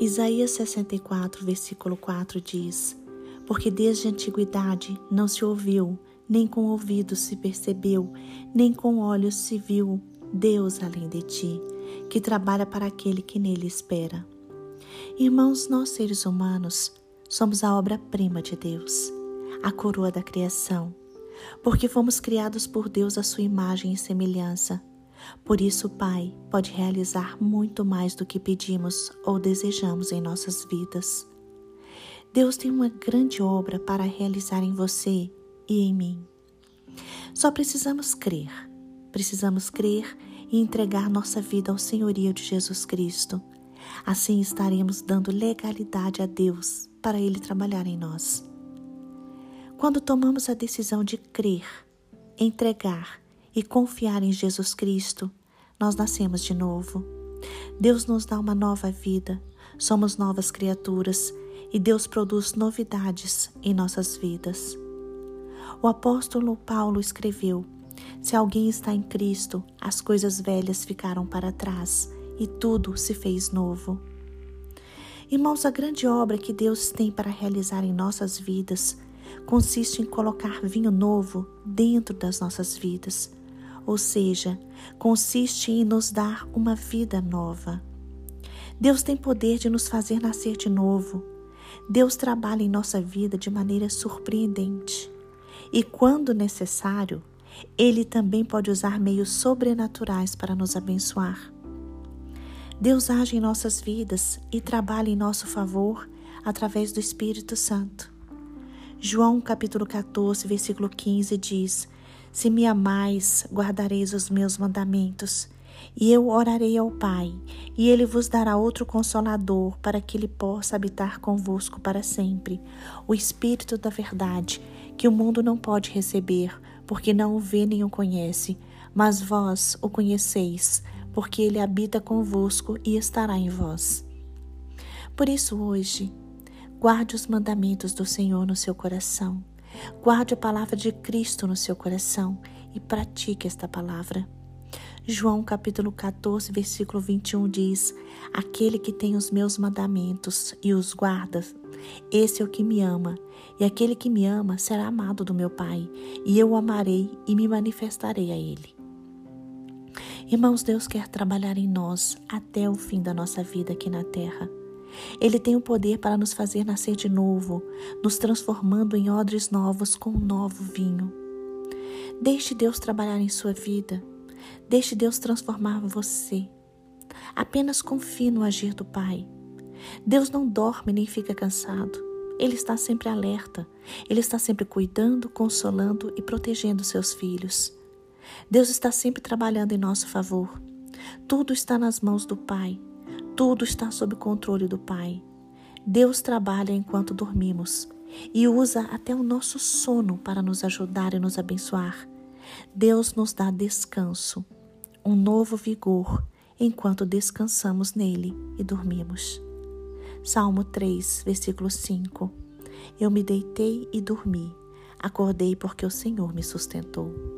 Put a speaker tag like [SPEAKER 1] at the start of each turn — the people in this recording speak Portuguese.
[SPEAKER 1] Isaías 64, versículo 4 diz: Porque desde a antiguidade não se ouviu, nem com ouvidos se percebeu, nem com olhos se viu Deus além de ti, que trabalha para aquele que nele espera. Irmãos, nós seres humanos somos a obra-prima de Deus, a coroa da criação, porque fomos criados por Deus à sua imagem e semelhança por isso, Pai pode realizar muito mais do que pedimos ou desejamos em nossas vidas. Deus tem uma grande obra para realizar em você e em mim. Só precisamos crer. Precisamos crer e entregar nossa vida ao senhorio de Jesus Cristo. Assim estaremos dando legalidade a Deus para Ele trabalhar em nós. Quando tomamos a decisão de crer, entregar e confiar em Jesus Cristo, nós nascemos de novo. Deus nos dá uma nova vida, somos novas criaturas e Deus produz novidades em nossas vidas. O apóstolo Paulo escreveu: Se alguém está em Cristo, as coisas velhas ficaram para trás e tudo se fez novo. Irmãos, a grande obra que Deus tem para realizar em nossas vidas consiste em colocar vinho novo dentro das nossas vidas ou seja, consiste em nos dar uma vida nova. Deus tem poder de nos fazer nascer de novo. Deus trabalha em nossa vida de maneira surpreendente. E quando necessário, Ele também pode usar meios sobrenaturais para nos abençoar. Deus age em nossas vidas e trabalha em nosso favor através do Espírito Santo. João capítulo 14, versículo 15 diz: se me amais, guardareis os meus mandamentos. E eu orarei ao Pai, e ele vos dará outro consolador, para que ele possa habitar convosco para sempre, o Espírito da Verdade, que o mundo não pode receber, porque não o vê nem o conhece, mas vós o conheceis, porque ele habita convosco e estará em vós. Por isso, hoje, guarde os mandamentos do Senhor no seu coração Guarde a palavra de Cristo no seu coração e pratique esta palavra. João capítulo 14, versículo 21 diz: Aquele que tem os meus mandamentos e os guarda, esse é o que me ama, e aquele que me ama será amado do meu Pai, e eu o amarei e me manifestarei a ele. Irmãos, Deus quer trabalhar em nós até o fim da nossa vida aqui na terra. Ele tem o poder para nos fazer nascer de novo, nos transformando em odres novos com um novo vinho. Deixe Deus trabalhar em sua vida. Deixe Deus transformar você. Apenas confie no agir do Pai. Deus não dorme nem fica cansado. Ele está sempre alerta. Ele está sempre cuidando, consolando e protegendo seus filhos. Deus está sempre trabalhando em nosso favor. Tudo está nas mãos do Pai. Tudo está sob controle do Pai. Deus trabalha enquanto dormimos e usa até o nosso sono para nos ajudar e nos abençoar. Deus nos dá descanso, um novo vigor enquanto descansamos nele e dormimos. Salmo 3, versículo 5. Eu me deitei e dormi, acordei porque o Senhor me sustentou.